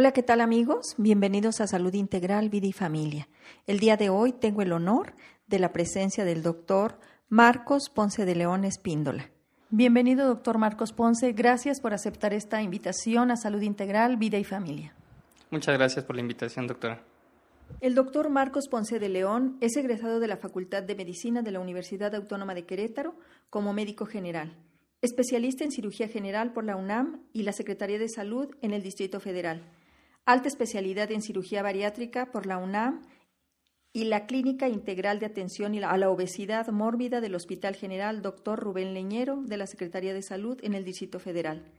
Hola, ¿qué tal amigos? Bienvenidos a Salud Integral, Vida y Familia. El día de hoy tengo el honor de la presencia del doctor Marcos Ponce de León Espíndola. Bienvenido, doctor Marcos Ponce. Gracias por aceptar esta invitación a Salud Integral, Vida y Familia. Muchas gracias por la invitación, doctora. El doctor Marcos Ponce de León es egresado de la Facultad de Medicina de la Universidad Autónoma de Querétaro como médico general, especialista en cirugía general por la UNAM y la Secretaría de Salud en el Distrito Federal, alta especialidad en cirugía bariátrica por la UNAM y la Clínica Integral de Atención a la Obesidad Mórbida del Hospital General Dr. Rubén Leñero de la Secretaría de Salud en el Distrito Federal.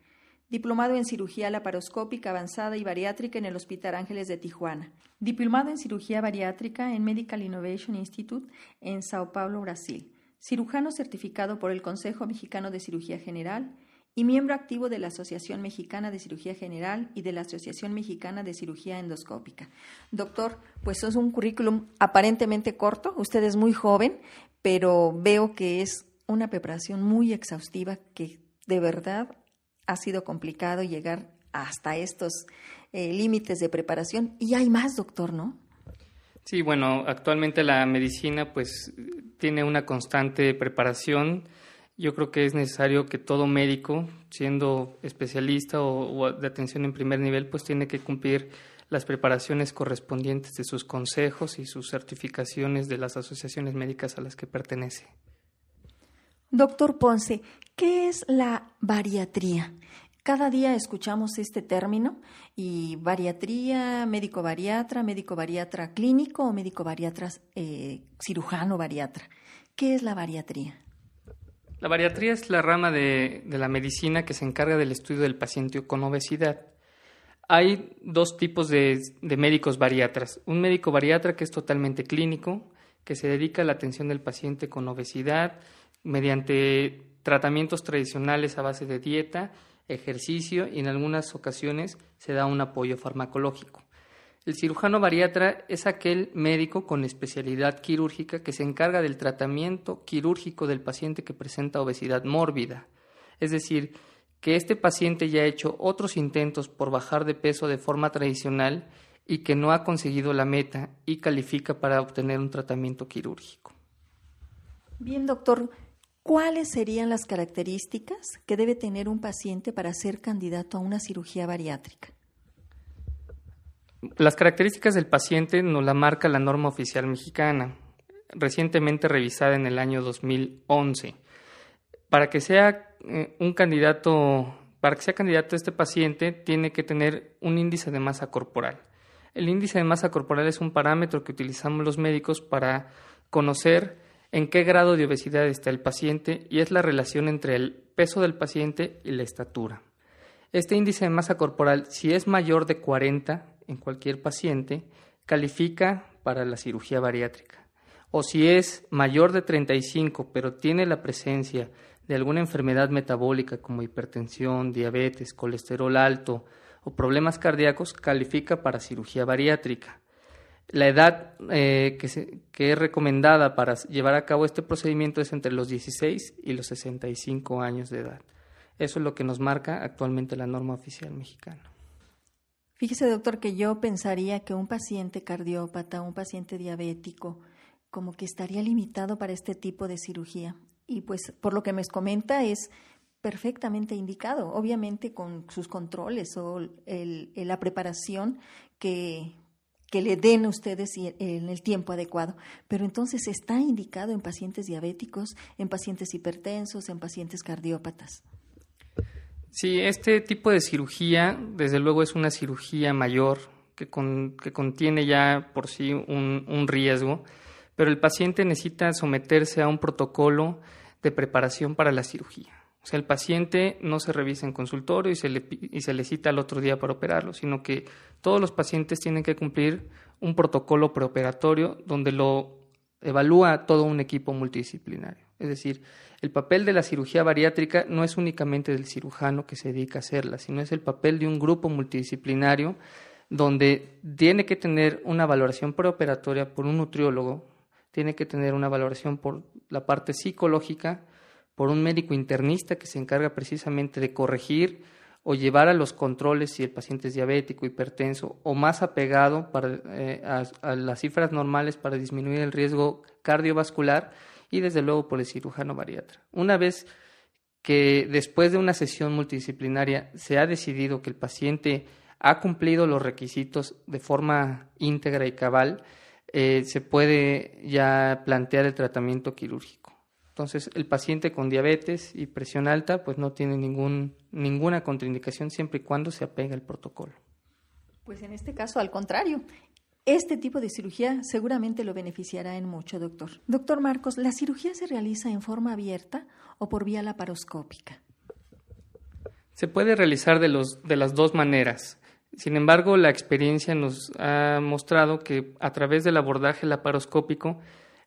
Diplomado en Cirugía Laparoscópica Avanzada y Bariátrica en el Hospital Ángeles de Tijuana. Diplomado en Cirugía Bariátrica en Medical Innovation Institute en Sao Paulo, Brasil. Cirujano certificado por el Consejo Mexicano de Cirugía General y miembro activo de la Asociación Mexicana de Cirugía General y de la Asociación Mexicana de Cirugía Endoscópica. Doctor, pues es un currículum aparentemente corto, usted es muy joven, pero veo que es una preparación muy exhaustiva que de verdad ha sido complicado llegar hasta estos eh, límites de preparación. Y hay más, doctor, ¿no? Sí, bueno, actualmente la medicina pues tiene una constante preparación yo creo que es necesario que todo médico, siendo especialista o, de atención en primer nivel, pues tiene que cumplir las preparaciones correspondientes de sus consejos y sus certificaciones de las asociaciones médicas a las que pertenece. Doctor Ponce, ¿qué es la bariatría? Cada día escuchamos este término y bariatría, médico bariatra, médico bariatra clínico o médico bariatra eh, cirujano bariatra. ¿Qué es la bariatría? La bariatría es la rama de, la medicina que se encarga del estudio del paciente con obesidad. Hay dos tipos de, médicos bariatras. Un médico bariatra que es totalmente clínico, que se dedica a la atención del paciente con obesidad mediante tratamientos tradicionales a base de dieta, ejercicio y en algunas ocasiones se da un apoyo farmacológico. El cirujano bariatra es aquel médico con especialidad quirúrgica que se encarga del tratamiento quirúrgico del paciente que presenta obesidad mórbida. Es decir, que este paciente ya ha hecho otros intentos por bajar de peso de forma tradicional y que no ha conseguido la meta y califica para obtener un tratamiento quirúrgico. Bien, doctor, ¿cuáles serían las características que debe tener un paciente para ser candidato a una cirugía bariátrica? Las características del paciente nos la marca la norma oficial mexicana, recientemente revisada en el año 2011. Para que sea eh, un candidato, para que sea candidato este paciente, tiene que tener un índice de masa corporal. El índice de masa corporal es un parámetro que utilizamos los médicos para conocer en qué grado de obesidad está el paciente y es la relación entre el peso del paciente y la estatura. Este índice de masa corporal, si es mayor de 40, en cualquier paciente califica para la cirugía bariátrica. O si es mayor de 35 pero tiene la presencia de alguna enfermedad metabólica como hipertensión, diabetes, colesterol alto o problemas cardíacos, califica para cirugía bariátrica. La edad eh, que, que, es recomendada para llevar a cabo este procedimiento es entre los 16 y los 65 años de edad. Eso es lo que nos marca actualmente la norma oficial mexicana. Fíjese, doctor, que yo pensaría que un paciente cardiópata, un paciente diabético, como que estaría limitado para este tipo de cirugía. Y pues por lo que me comenta es perfectamente indicado, obviamente con sus controles o la preparación que, que le den ustedes en el tiempo adecuado. Pero entonces está indicado en pacientes diabéticos, en pacientes hipertensos, en pacientes cardiópatas. Sí, este tipo de cirugía, desde luego, es una cirugía mayor que, que contiene ya por sí un, un, riesgo, pero el paciente necesita someterse a un protocolo de preparación para la cirugía. O sea, el paciente no se revisa en consultorio y se le, y se le cita al otro día para operarlo, sino que todos los pacientes tienen que cumplir un protocolo preoperatorio donde lo evalúa todo un equipo multidisciplinario. Es decir, el papel de la cirugía bariátrica no es únicamente del cirujano que se dedica a hacerla, sino es el papel de un grupo multidisciplinario donde tiene que tener una valoración preoperatoria por un nutriólogo, tiene que tener una valoración por la parte psicológica, por un médico internista que se encarga precisamente de corregir o llevar a los controles si el paciente es diabético, hipertenso o más apegado eh, a, las cifras normales para disminuir el riesgo cardiovascular y desde luego por el cirujano bariatra. Una vez que después de una sesión multidisciplinaria se ha decidido que el paciente ha cumplido los requisitos de forma íntegra y cabal, eh, se puede ya plantear el tratamiento quirúrgico. Entonces, el paciente con diabetes y presión alta, pues no tiene ningún, ninguna contraindicación siempre y cuando se apega al protocolo. Pues en este caso, al contrario, este tipo de cirugía seguramente lo beneficiará en mucho, doctor. Doctor Marcos, ¿la cirugía se realiza en forma abierta o por vía laparoscópica? Se puede realizar de, de las dos maneras. Sin embargo, la experiencia nos ha mostrado que a través del abordaje laparoscópico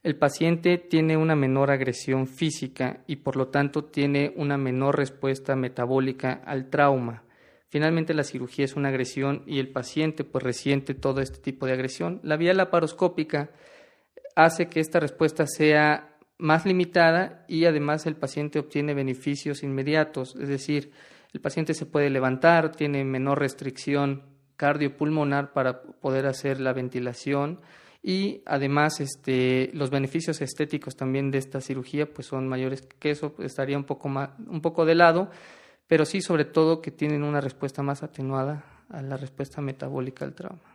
el paciente tiene una menor agresión física y por lo tanto tiene una menor respuesta metabólica al trauma. Finalmente la cirugía es una agresión y el paciente pues resiente todo este tipo de agresión. La vía laparoscópica hace que esta respuesta sea más limitada y además el paciente obtiene beneficios inmediatos, es decir, el paciente se puede levantar, tiene menor restricción cardiopulmonar para poder hacer la ventilación y además este, los beneficios estéticos también de esta cirugía pues son mayores que eso estaría un poco más, un poco de lado pero sí sobre todo que tienen una respuesta más atenuada a la respuesta metabólica al trauma.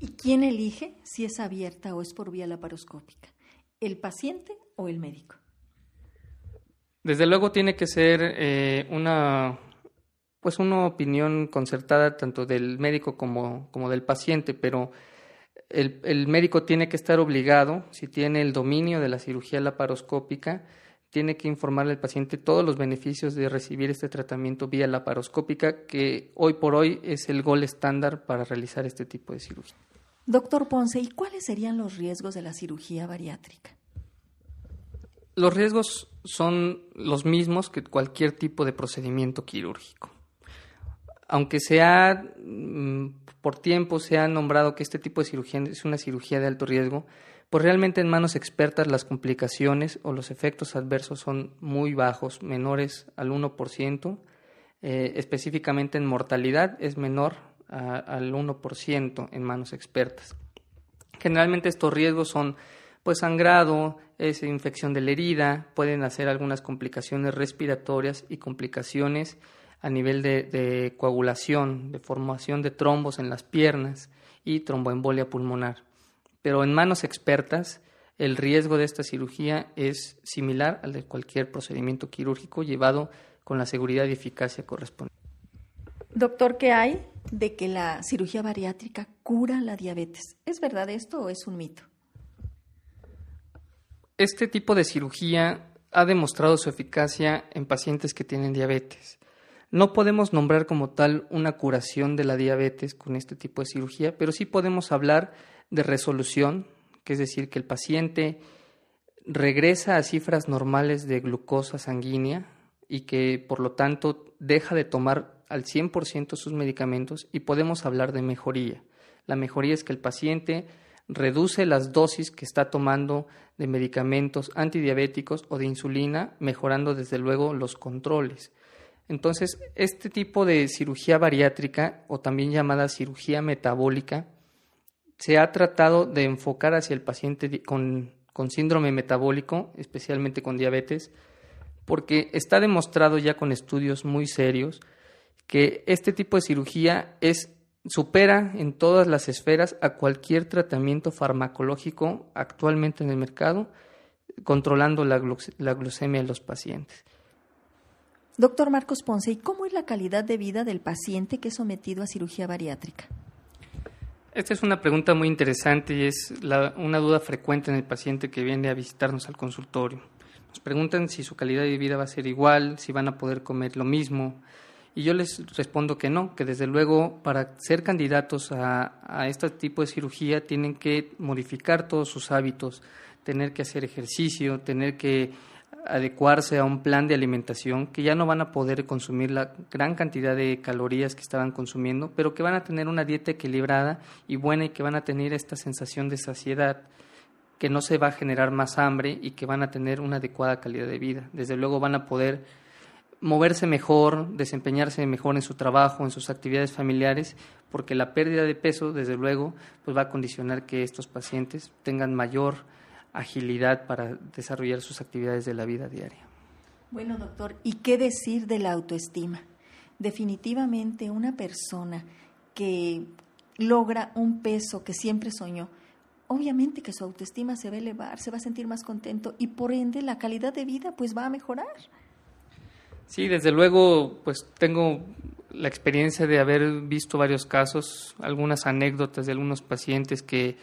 ¿Y quién elige si es abierta o es por vía laparoscópica? ¿El paciente o el médico? Desde luego tiene que ser eh, una pues una opinión concertada tanto del médico como, como del paciente, pero el, médico tiene que estar obligado, si tiene el dominio de la cirugía laparoscópica, tiene que informarle al paciente todos los beneficios de recibir este tratamiento vía laparoscópica, que hoy por hoy es el gol estándar para realizar este tipo de cirugía. Doctor Ponce, ¿y cuáles serían los riesgos de la cirugía bariátrica? Los riesgos son los mismos que cualquier tipo de procedimiento quirúrgico aunque sea mm, por tiempo se ha nombrado que este tipo de cirugía es una cirugía de alto riesgo, pues realmente en manos expertas las complicaciones o los efectos adversos son muy bajos, menores al 1%, eh, específicamente en mortalidad es menor al 1% en manos expertas. Generalmente estos riesgos son pues sangrado, es infección de la herida, pueden hacer algunas complicaciones respiratorias y complicaciones a nivel de, coagulación, de formación de trombos en las piernas y tromboembolia pulmonar. Pero en manos expertas, el riesgo de esta cirugía es similar al de cualquier procedimiento quirúrgico llevado con la seguridad y eficacia correspondiente. Doctor, ¿qué hay de que la cirugía bariátrica cura la diabetes? ¿Es verdad esto o es un mito? Este tipo de cirugía ha demostrado su eficacia en pacientes que tienen diabetes. No podemos nombrar como tal una curación de la diabetes con este tipo de cirugía, pero sí podemos hablar de resolución, que es decir, que el paciente regresa a cifras normales de glucosa sanguínea y que por lo tanto deja de tomar al 100% sus medicamentos y podemos hablar de mejoría. La mejoría es que el paciente reduce las dosis que está tomando de medicamentos antidiabéticos o de insulina, mejorando desde luego los controles. Entonces, este tipo de cirugía bariátrica o también llamada cirugía metabólica se ha tratado de enfocar hacia el paciente con, síndrome metabólico, especialmente con diabetes, porque está demostrado ya con estudios muy serios que este tipo de cirugía es supera en todas las esferas a cualquier tratamiento farmacológico actualmente en el mercado, controlando la glucemia en los pacientes. Doctor Marcos Ponce, ¿y cómo es la calidad de vida del paciente que es sometido a cirugía bariátrica? Esta es una pregunta muy interesante y es una duda frecuente en el paciente que viene a visitarnos al consultorio. Nos preguntan si su calidad de vida va a ser igual, si van a poder comer lo mismo. Y yo les respondo que no, que desde luego para ser candidatos a, a este tipo de cirugía tienen que modificar todos sus hábitos, tener que hacer ejercicio, tener que adecuarse a un plan de alimentación que ya no van a poder consumir la gran cantidad de calorías que estaban consumiendo, pero que van a tener una dieta equilibrada y buena y que van a tener esta sensación de saciedad, que no se va a generar más hambre y que van a tener una adecuada calidad de vida. Desde luego van a poder moverse mejor, desempeñarse mejor en su trabajo, en sus actividades familiares, porque la pérdida de peso, desde luego, pues va a condicionar que estos pacientes tengan mayor agilidad para desarrollar sus actividades de la vida diaria. Bueno, doctor, ¿y qué decir de la autoestima? Definitivamente una persona que logra un peso que siempre soñó, obviamente que su autoestima se va a elevar, se va a sentir más contento y por ende la calidad de vida pues va a mejorar. Sí, desde luego, pues tengo la experiencia de haber visto varios casos, algunas anécdotas de algunos pacientes que,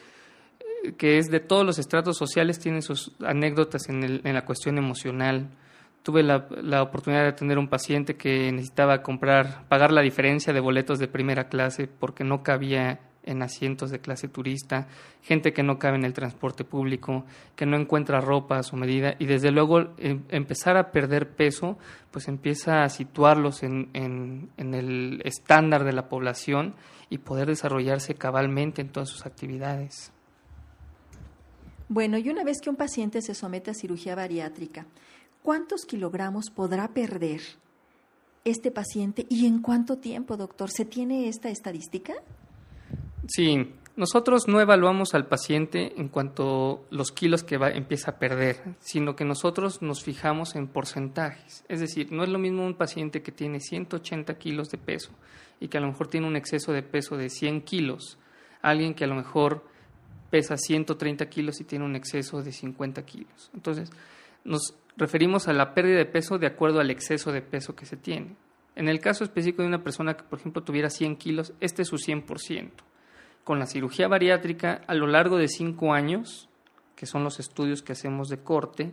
que es de todos los estratos sociales, tienen sus anécdotas en, el, en la cuestión emocional. Tuve la, oportunidad de atender un paciente que necesitaba comprar, pagar la diferencia de boletos de primera clase porque no cabía en asientos de clase turista, gente que no cabe en el transporte público, que no encuentra ropa a su medida y desde luego em, empezar a perder peso, pues empieza a situarlos en, el estándar de la población y poder desarrollarse cabalmente en todas sus actividades. Bueno, y una vez que un paciente se somete a cirugía bariátrica, ¿cuántos kilogramos podrá perder este paciente y en cuánto tiempo, doctor? ¿Se tiene esta estadística? Sí, nosotros no evaluamos al paciente en cuanto a los kilos que va, empieza a perder, sino que nosotros nos fijamos en porcentajes. Es decir, no es lo mismo un paciente que tiene 180 kilos de peso y que a lo mejor tiene un exceso de peso de 100 kilos, alguien que a lo mejor pesa 130 kilos y tiene un exceso de 50 kilos. Entonces, nos referimos a la pérdida de peso de acuerdo al exceso de peso que se tiene. En el caso específico de una persona que, por ejemplo, tuviera 100 kilos, este es su 100% con la cirugía bariátrica a lo largo de cinco años, que son los estudios que hacemos de corte,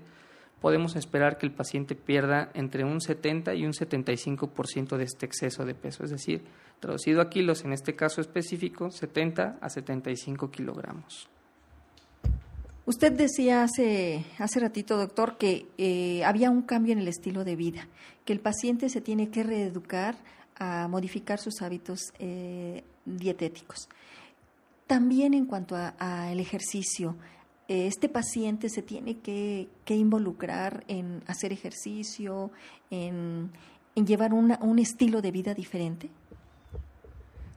podemos esperar que el paciente pierda entre un 70 y un 75% de este exceso de peso. Es decir, traducido a kilos, en este caso específico, 70 a 75 kilogramos. Usted decía hace, hace ratito, doctor, que eh, había un cambio en el estilo de vida, que el paciente se tiene que reeducar a modificar sus hábitos eh, dietéticos. También en cuanto al ejercicio, eh, este paciente se tiene que, involucrar en hacer ejercicio, en, llevar un estilo de vida diferente.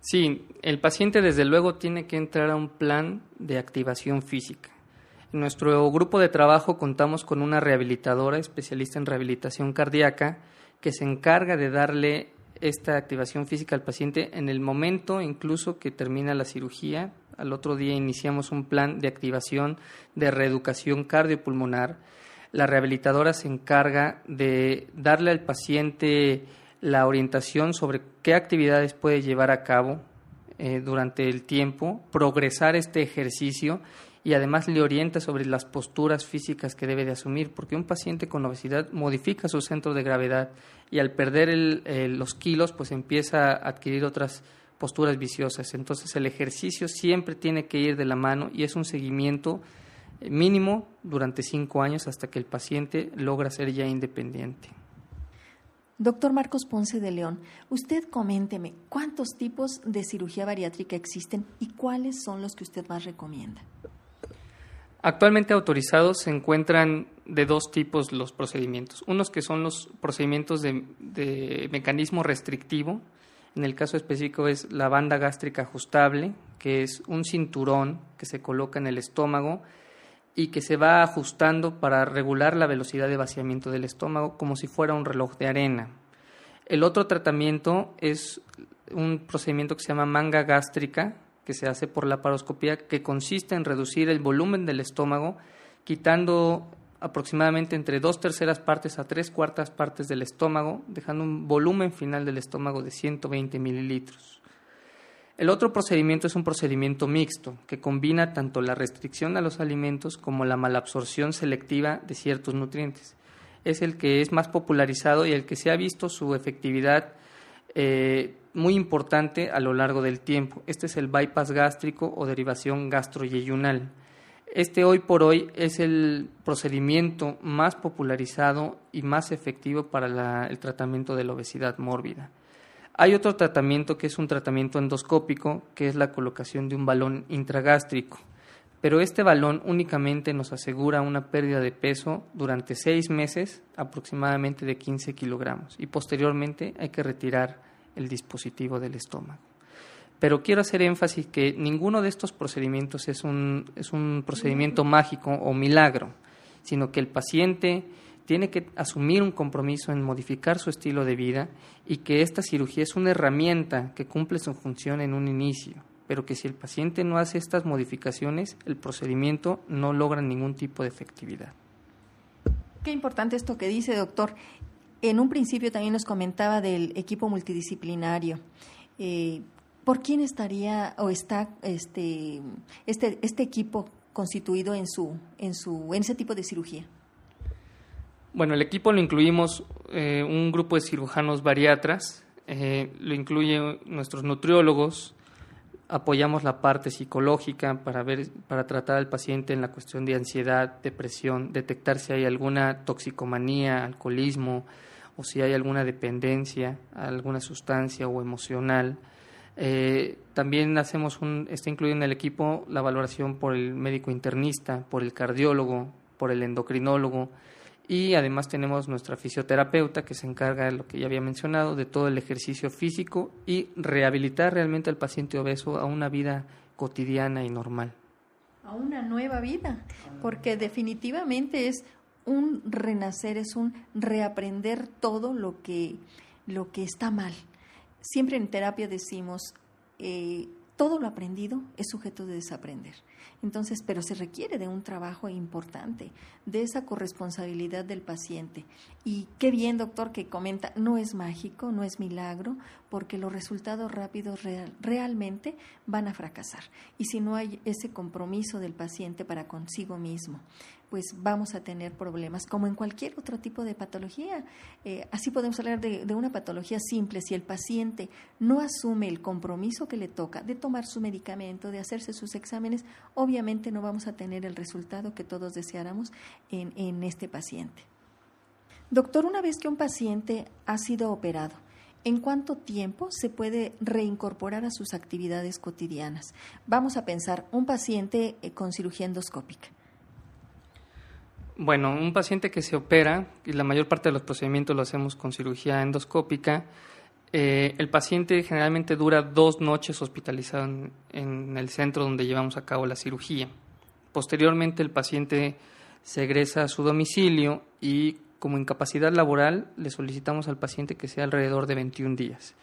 Sí, el paciente desde luego tiene que entrar a un plan de activación física. En nuestro grupo de trabajo contamos con una rehabilitadora especialista en rehabilitación cardíaca que se encarga de darle esta activación física al paciente en el momento incluso que termina la cirugía al otro día iniciamos un plan de activación de reeducación cardiopulmonar. La rehabilitadora se encarga de darle al paciente la orientación sobre qué actividades puede llevar a cabo eh, durante el tiempo, progresar este ejercicio y además le orienta sobre las posturas físicas que debe de asumir, porque un paciente con obesidad modifica su centro de gravedad y al perder los kilos, pues empieza a adquirir otras posturas viciosas. Entonces el ejercicio siempre tiene que ir de la mano y es un seguimiento mínimo durante cinco años hasta que el paciente logra ser ya independiente. Doctor Marcos Ponce de León, usted coménteme cuántos tipos de cirugía bariátrica existen y cuáles son los que usted más recomienda. Actualmente autorizados se encuentran de dos tipos los procedimientos. Unos que son los procedimientos de, de mecanismo restrictivo, en el caso específico es la banda gástrica ajustable, que es un cinturón que se coloca en el estómago y que se va ajustando para regular la velocidad de vaciamiento del estómago como si fuera un reloj de arena. El otro tratamiento es un procedimiento que se llama manga gástrica, que se hace por la paroscopía, que consiste en reducir el volumen del estómago, quitando aproximadamente entre dos terceras partes a tres cuartas partes del estómago, dejando un volumen final del estómago de 120 mililitros. El otro procedimiento es un procedimiento mixto, que combina tanto la restricción a los alimentos como la malabsorción selectiva de ciertos nutrientes. Es el que es más popularizado y el que se ha visto su efectividad eh, muy importante a lo largo del tiempo. Este es el bypass gástrico o derivación gastroyeyunal. Este hoy por hoy es el procedimiento más popularizado y más efectivo para el tratamiento de la obesidad mórbida. Hay otro tratamiento que es un tratamiento endoscópico, que es la colocación de un balón intragástrico. pero este balón únicamente nos asegura una pérdida de peso durante seis meses aproximadamente de 15 kilogramos y posteriormente hay que retirar el dispositivo del estómago. Pero quiero hacer énfasis que ninguno de estos procedimientos es un, es un procedimiento mágico o milagro, sino que el paciente tiene que asumir un compromiso en modificar su estilo de vida y que esta cirugía es una herramienta que cumple su función en un inicio, pero que si el paciente no hace estas modificaciones, el procedimiento no logra ningún tipo de efectividad. Qué importante esto que dice, doctor. En un principio también nos comentaba del equipo multidisciplinario. Eh, ¿Por quién estaría o está este, este, este equipo constituido en, su, en, su, en ese tipo de cirugía? Bueno, el equipo lo incluimos eh, un grupo de cirujanos bariatras, eh, lo incluye nuestros nutriólogos, apoyamos la parte psicológica para ver, para tratar al paciente en la cuestión de ansiedad, depresión, detectar si hay alguna toxicomanía, alcoholismo o si hay alguna dependencia a alguna sustancia o emocional. Eh, también hacemos un, está incluido en el equipo la valoración por el médico internista, por el cardiólogo, por el endocrinólogo y además tenemos nuestra fisioterapeuta que se encarga de lo que ya había mencionado, de todo el ejercicio físico y rehabilitar realmente al paciente obeso a una vida cotidiana y normal. A una nueva vida, porque definitivamente es un renacer, es un reaprender todo lo que, lo que está mal. Siempre en terapia decimos, eh, todo lo aprendido es sujeto de desaprender. Entonces, pero se requiere de un trabajo importante, de esa corresponsabilidad del paciente. Y qué bien, doctor, que comenta, no es mágico, no es milagro, porque los resultados rápidos realmente van a fracasar. Y si no hay ese compromiso del paciente para consigo mismo, pues vamos a tener problemas, como en cualquier otro tipo de patología. Eh, así podemos hablar de, de, una patología simple. Si el paciente no asume el compromiso que le toca de tomar su medicamento, de hacerse sus exámenes, obviamente no vamos a tener el resultado que todos deseáramos en, en este paciente. Doctor, una vez que un paciente ha sido operado, ¿En cuánto tiempo se puede reincorporar a sus actividades cotidianas? Vamos a pensar, un paciente eh, con cirugía endoscópica. Bueno, un paciente que se opera, y la mayor parte de los procedimientos lo hacemos con cirugía endoscópica, eh, el paciente generalmente dura dos noches hospitalizado en, el centro donde llevamos a cabo la cirugía. Posteriormente, el paciente se egresa a su domicilio y, como incapacidad laboral, le solicitamos al paciente que sea alrededor de 21 días.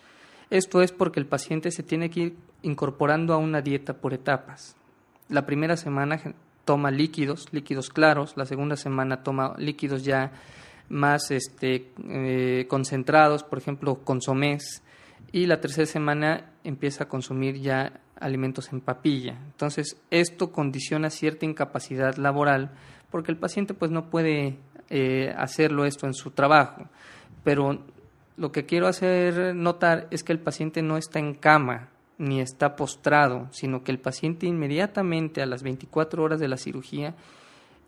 Esto es porque el paciente se tiene que ir incorporando a una dieta por etapas. La primera semana toma líquidos, líquidos claros, la segunda semana toma líquidos ya más este, eh, concentrados, por ejemplo, consomés, y la tercera semana empieza a consumir ya alimentos en papilla. Entonces, esto condiciona cierta incapacidad laboral porque el paciente pues no puede eh, hacerlo esto en su trabajo. Pero lo que quiero hacer notar es que el paciente no está en cama, ni está postrado, sino que el paciente inmediatamente a las 24 horas de la cirugía,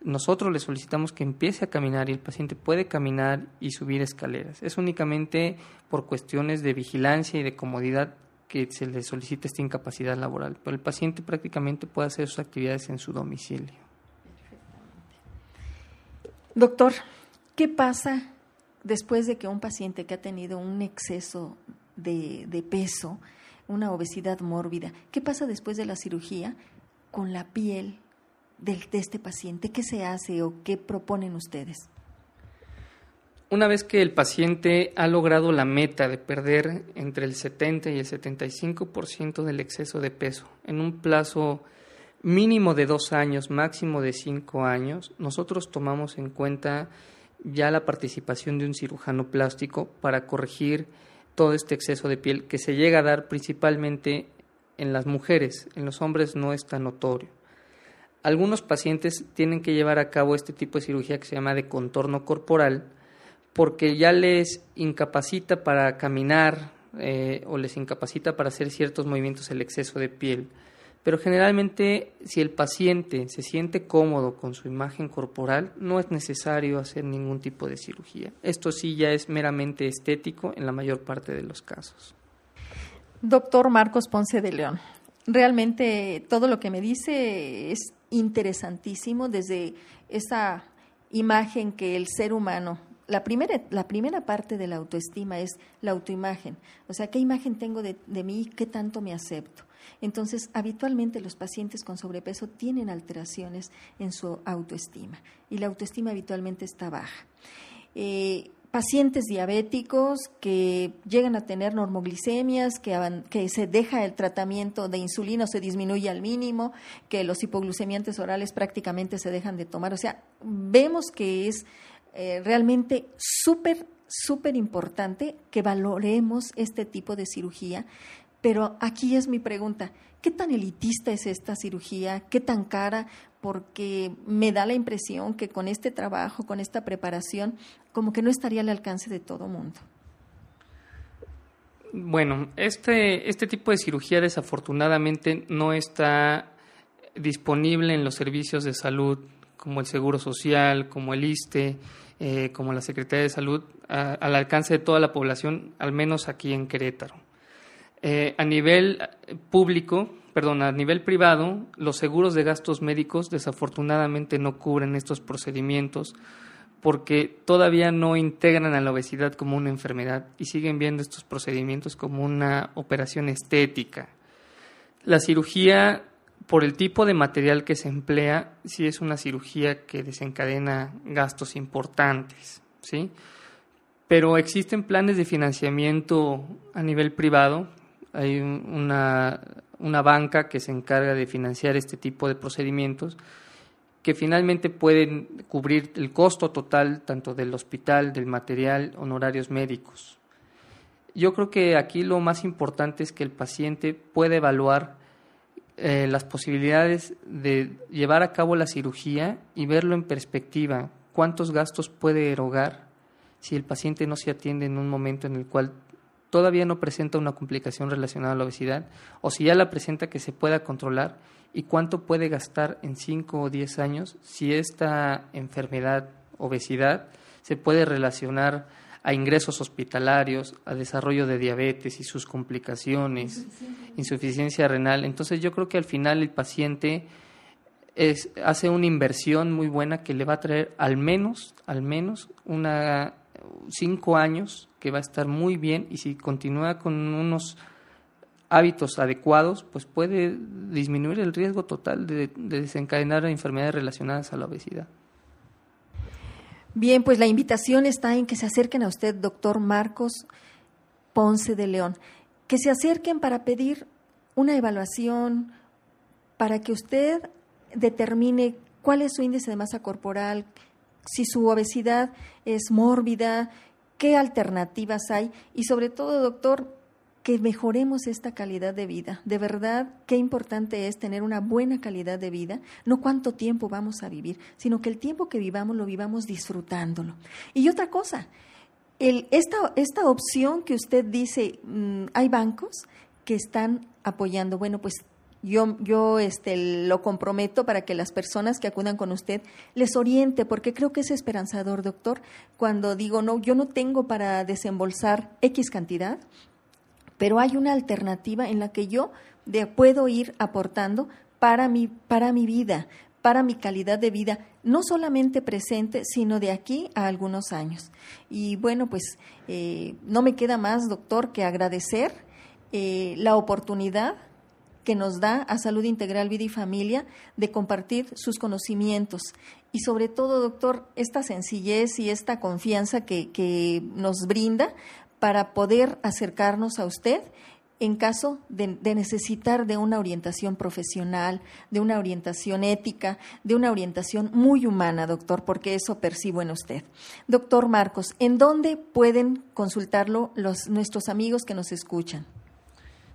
nosotros le solicitamos que empiece a caminar y el paciente puede caminar y subir escaleras. Es únicamente por cuestiones de vigilancia y de comodidad que se le solicita esta incapacidad laboral, pero el paciente prácticamente puede hacer sus actividades en su domicilio. Doctor, ¿qué pasa después de que un paciente que ha tenido un exceso de, de peso, una obesidad mórbida. ¿Qué pasa después de la cirugía con la piel de este paciente? ¿Qué se hace o qué proponen ustedes? Una vez que el paciente ha logrado la meta de perder entre el 70 y el 75% del exceso de peso en un plazo mínimo de dos años, máximo de cinco años, nosotros tomamos en cuenta ya la participación de un cirujano plástico para corregir todo este exceso de piel que se llega a dar principalmente en las mujeres, en los hombres no es tan notorio. Algunos pacientes tienen que llevar a cabo este tipo de cirugía que se llama de contorno corporal porque ya les incapacita para caminar eh, o les incapacita para hacer ciertos movimientos el exceso de piel. Pero generalmente si el paciente se siente cómodo con su imagen corporal, no es necesario hacer ningún tipo de cirugía. Esto sí ya es meramente estético en la mayor parte de los casos. Doctor Marcos Ponce de León, realmente todo lo que me dice es interesantísimo desde esa imagen que el ser humano, la primera, la primera parte de la autoestima es la autoimagen, o sea, ¿qué imagen tengo de, de mí? ¿Qué tanto me acepto? Entonces, habitualmente los pacientes con sobrepeso tienen alteraciones en su autoestima y la autoestima habitualmente está baja. Eh, pacientes diabéticos que llegan a tener normoglicemias, que, se deja el tratamiento de insulina se disminuye al mínimo, que los hipoglucemiantes orales prácticamente se dejan de tomar. O sea, vemos que es eh, realmente súper, súper importante que valoremos este tipo de cirugía. Pero aquí es mi pregunta, ¿qué tan elitista es esta cirugía? ¿Qué tan cara? porque me da la impresión que con este trabajo, con esta preparación, como que no estaría al alcance de todo mundo. Bueno, este, este tipo de cirugía desafortunadamente no está disponible en los servicios de salud como el Seguro Social, como el ISTE, eh, como la Secretaría de Salud, al alcance de toda la población, al menos aquí en Querétaro. Eh, a nivel público, perdón, a nivel privado, los seguros de gastos médicos desafortunadamente no cubren estos procedimientos porque todavía no integran a la obesidad como una enfermedad y siguen viendo estos procedimientos como una operación estética. La cirugía, por el tipo de material que se emplea, sí es una cirugía que desencadena gastos importantes, ¿sí? Pero existen planes de financiamiento a nivel privado. Hay una una banca que se encarga de financiar este tipo de procedimientos que finalmente pueden cubrir el costo total tanto del hospital, del material, honorarios médicos. Yo creo que aquí lo más importante es que el paciente pueda evaluar eh, las posibilidades de llevar a cabo la cirugía y verlo en perspectiva, cuántos gastos puede erogar si el paciente no se atiende en un momento en el cual todavía no presenta una complicación relacionada a la obesidad o si ya la presenta que se pueda controlar y cuánto puede gastar en 5 o 10 años si esta enfermedad, obesidad, se puede relacionar a ingresos hospitalarios, a desarrollo de diabetes y sus complicaciones, insuficiencia renal. Entonces yo creo que al final el paciente es, hace una inversión muy buena que le va a traer al menos, al menos una cinco años que va a estar muy bien y si continúa con unos hábitos adecuados, pues puede disminuir el riesgo total de, desencadenar enfermedades relacionadas a la obesidad. Bien, pues la invitación está en que se acerquen a usted, doctor Marcos Ponce de León, que se acerquen para pedir una evaluación, para que usted determine cuál es su índice de masa corporal, si su obesidad es mórbida, qué alternativas hay y sobre todo, doctor, que mejoremos esta calidad de vida. De verdad, qué importante es tener una buena calidad de vida, no cuánto tiempo vamos a vivir, sino que el tiempo que vivamos lo vivamos disfrutándolo. Y otra cosa, el, esta, esta opción que usted dice, mm, hay bancos que están apoyando, bueno, pues yo, yo este, lo comprometo para que las personas que acudan con usted les oriente, porque creo que es esperanzador, doctor, cuando digo, no, yo no tengo para desembolsar X cantidad, pero hay una alternativa en la que yo de, puedo ir aportando para mi, para mi vida, para mi calidad de vida, no solamente presente, sino de aquí a algunos años. Y bueno, pues eh, no me queda más, doctor, que agradecer eh, la oportunidad que nos da a Salud Integral Vida y Familia de compartir sus conocimientos y sobre todo, doctor, esta sencillez y esta confianza que, nos brinda para poder acercarnos a usted en caso de, de, necesitar de una orientación profesional, de una orientación ética, de una orientación muy humana, doctor, porque eso percibo en usted. Doctor Marcos, ¿en dónde pueden consultarlo los, nuestros amigos que nos escuchan?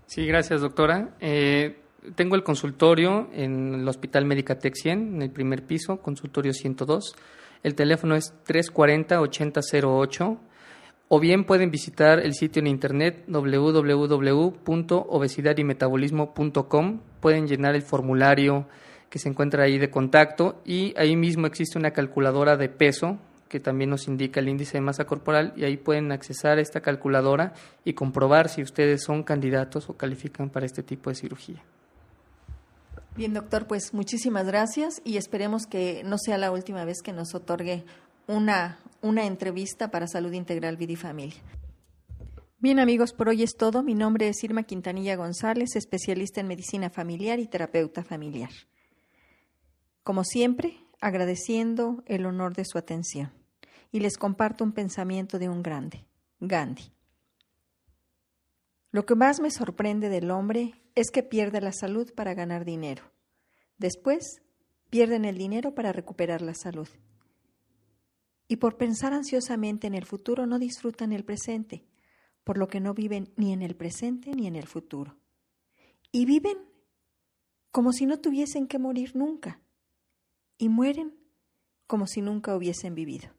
Sí, gracias, doctora. Eh, tengo el consultorio en el Hospital Médica 100, en el primer piso, consultorio 102. El teléfono es 340-8008 o bien pueden visitar el sitio en internet www.obesidadymetabolismo.com. Pueden llenar el formulario que se encuentra ahí de contacto y ahí mismo existe una calculadora de peso que también nos indica el índice de masa corporal y ahí pueden accesar esta calculadora y comprobar si ustedes son candidatos o califican para este tipo de cirugía. Bien, doctor, pues muchísimas gracias y esperemos que no sea la última vez que nos otorgue una, una entrevista para Salud Integral Vida y Familia. Bien amigos, por hoy es todo. Mi nombre es Irma Quintanilla González, especialista en medicina familiar y terapeuta familiar. Como siempre, agradeciendo el honor de su atención. Y les comparto un pensamiento de un grande, Gandhi. Lo que más me sorprende del hombre es que pierde la salud para ganar dinero. Después, pierden el dinero para recuperar la salud. Y por pensar ansiosamente en el futuro no disfrutan el presente, por lo que no viven ni en el presente ni en el futuro. Y viven como si no tuviesen que morir nunca. Y mueren como si nunca hubiesen vivido.